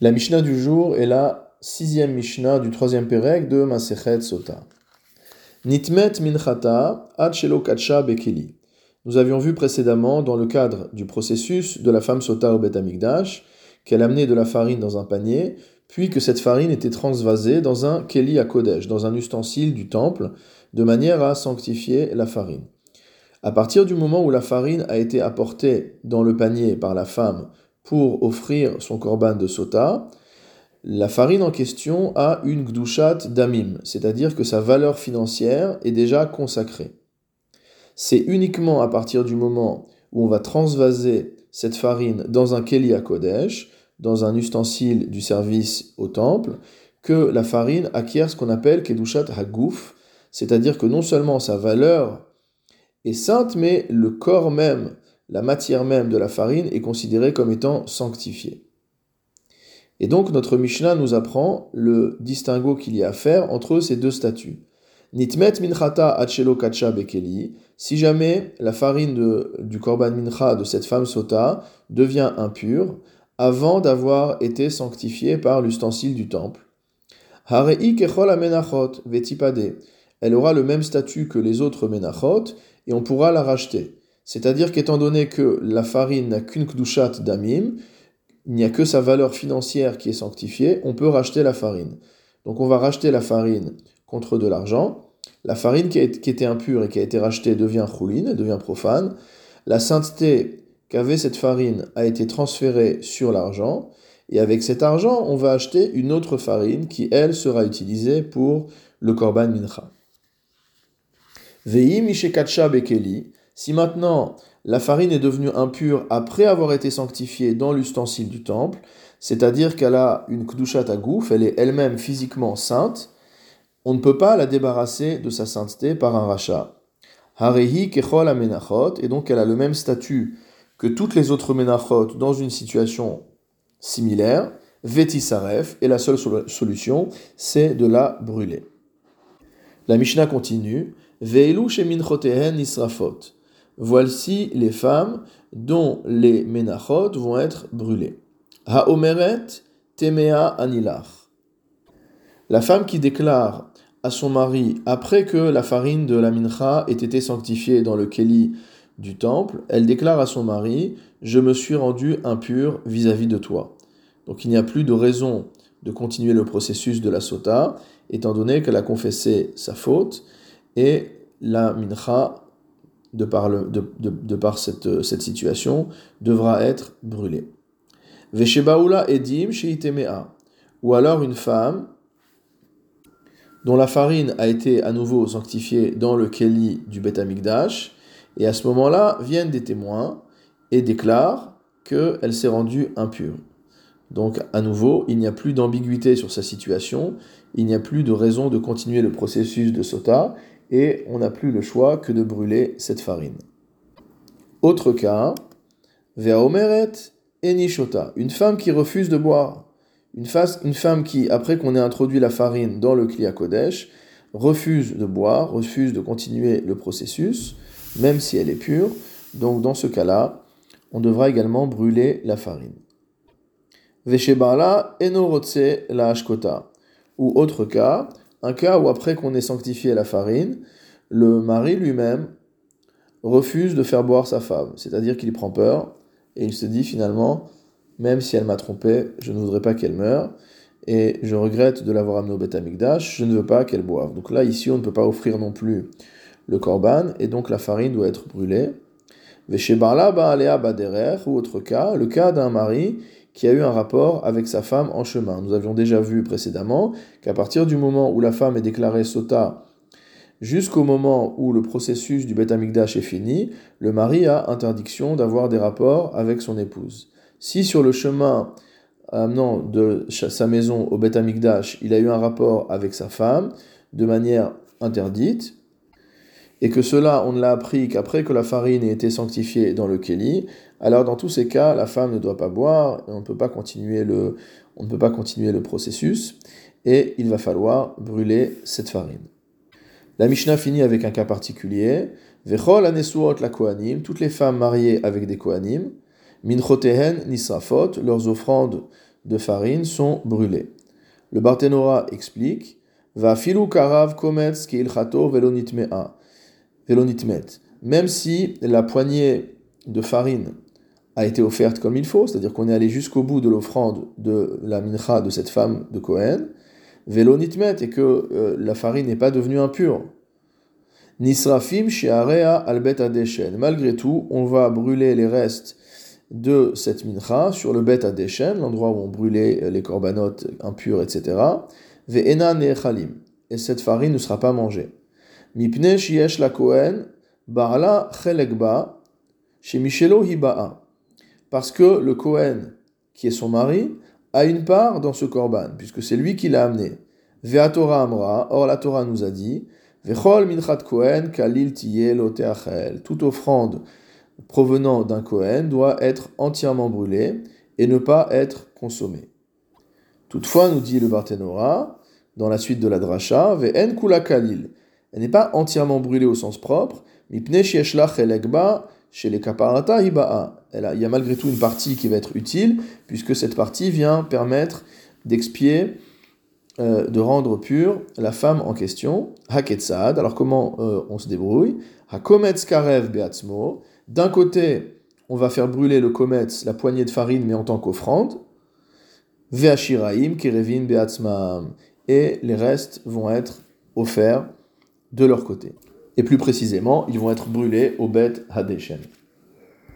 La Mishnah du jour est la sixième Mishnah du troisième Pérec de Masechet Sota. Nitmet minchata ad bekeli. Nous avions vu précédemment, dans le cadre du processus de la femme Sota au Bet Amikdash, qu'elle amenait de la farine dans un panier, puis que cette farine était transvasée dans un keli à Kodesh, dans un ustensile du temple, de manière à sanctifier la farine. À partir du moment où la farine a été apportée dans le panier par la femme pour offrir son korban de sota, la farine en question a une gdushat damim, c'est-à-dire que sa valeur financière est déjà consacrée. C'est uniquement à partir du moment où on va transvaser cette farine dans un keli à Kodesh, dans un ustensile du service au temple, que la farine acquiert ce qu'on appelle kedushat hagouf, c'est-à-dire que non seulement sa valeur est sainte, mais le corps même la matière même de la farine est considérée comme étant sanctifiée. Et donc notre Mishnah nous apprend le distinguo qu'il y a à faire entre ces deux statuts. Nitmet minchata achelo kacha bekeli, si jamais la farine du korban mincha de cette femme sota devient impure avant d'avoir été sanctifiée par l'ustensile du temple. Harei kechol amenachot vetipade. Elle aura le même statut que les autres menachot et on pourra la racheter. C'est-à-dire qu'étant donné que la farine n'a qu'une kdushat damim, il n'y a que sa valeur financière qui est sanctifiée, on peut racheter la farine. Donc on va racheter la farine contre de l'argent. La farine qui, était impure et qui a été rachetée devient chouline, devient profane. La sainteté qu'avait cette farine a été transférée sur l'argent. Et avec cet argent, on va acheter une autre farine qui, elle, sera utilisée pour le korban mincha. Vei mishekatsha bekeli, si maintenant la farine est devenue impure après avoir été sanctifiée dans l'ustensile du temple, c'est-à-dire qu'elle a une kdushat à gouf, elle est elle-même physiquement sainte, on ne peut pas la débarrasser de sa sainteté par un rachat. Harehi kechol amenachot, et donc elle a le même statut que toutes les autres menachot dans une situation similaire, vetisaref, et la seule solution, c'est de la brûler. La Mishnah continue, israfot. Voici les femmes dont les menachot vont être brûlées. Haomeret temea anilach. La femme qui déclare à son mari, après que la farine de la mincha ait été sanctifiée dans le keli du temple, elle déclare à son mari, je me suis rendu impur vis-à-vis de toi. Donc il n'y a plus de raison de continuer le processus de la sota, étant donné qu'elle a confessé sa faute, et la mincha de par, de, par cette, cette, situation, devra être brûlée. Veshebaoula edim sheitemea. Ou alors une femme dont la farine a été à nouveau sanctifiée dans le keli du Beth Amikdash, et à ce moment-là viennent des témoins et déclarent qu'elle s'est rendue impure. Donc à nouveau, il n'y a plus d'ambiguïté sur sa situation, il n'y a plus de raison de continuer le processus de sota, et on n'a plus le choix que de brûler cette farine. Autre cas, Ve'omeret enishota, une femme qui refuse de boire. Une, femme qui, après qu'on ait introduit la farine dans le Kliya Kodesh, refuse de boire, refuse de continuer le processus, même si elle est pure. Donc dans ce cas-là, on devra également brûler la farine. Veshebala enorotse la ashkota. Ou autre cas, un cas où après qu'on ait sanctifié la farine, le mari lui-même refuse de faire boire sa femme, c'est-à-dire qu'il prend peur et il se dit finalement, même si elle m'a trompé, je ne voudrais pas qu'elle meure et je regrette de l'avoir amenée au Beth je ne veux pas qu'elle boive. Donc là, ici, on ne peut pas offrir non plus le korban et donc la farine doit être brûlée. Veshebarla ba'alea baderer, ou autre cas, le cas d'un mari qui a eu un rapport avec sa femme en chemin. Nous avions déjà vu précédemment qu'à partir du moment où la femme est déclarée sota jusqu'au moment où le processus du Beth Amikdash est fini, le mari a interdiction d'avoir des rapports avec son épouse. Si sur le chemin amenant de sa maison au Beth Amikdash, il a eu un rapport avec sa femme de manière interdite, et que cela, on ne l'a appris qu'après que la farine ait été sanctifiée dans le Kéli, alors dans tous ces cas, la femme ne doit pas boire, et on ne peut pas continuer le, on ne peut pas continuer le processus, et il va falloir brûler cette farine. La Mishnah finit avec un cas particulier. Vechol anesuot la toutes les femmes mariées avec des kohanim, minchotehen nisrafot, leurs offrandes de farine sont brûlés. Le Barthénora explique Va filu karav kometz ve'lonit velonitmet. Même si la poignée de farine a été offerte comme il faut, c'est-à-dire qu'on est allé jusqu'au bout de l'offrande de la mincha de cette femme de Cohen, velonitmet, et que euh, la farine n'est pas devenue impure. Nisrafim shiarea albet adeshen. Malgré tout, on va brûler les restes de cette mincha sur le bet adeshen, l'endroit où on brûlait les corbanotes impurs, etc. Ve'ena. Et cette farine ne sera pas mangée. Mipne shiesh la Cohen, barla chelekba, chez Michelo hiba'a parce que le Kohen, qui est son mari, a une part dans ce korban, puisque c'est lui qui l'a amené. Vea Torah Amra, or la Torah nous a dit, Vechol minchat Kohen kalil Toute offrande provenant d'un Kohen doit être entièrement brûlée et ne pas être consommée. Toutefois, nous dit le Barthénora, dans la suite de la dracha, Ve'en kula kalil. Elle n'est pas entièrement brûlée au sens propre, chelekba chez les kaparata hiba'a. Il y a malgré tout une partie qui va être utile, puisque cette partie vient permettre d'expier, euh, de rendre pure la femme en question. Haketsad. Alors comment euh, on se débrouille? Hakometz karev beatzmo. D'un côté, on va faire brûler le kometz, la poignée de farine, mais en tant qu'offrande. Veashiraim kerevin beatzmam. Et les restes vont être offerts de leur côté et plus précisément, ils vont être brûlés au Bet Hadeshen.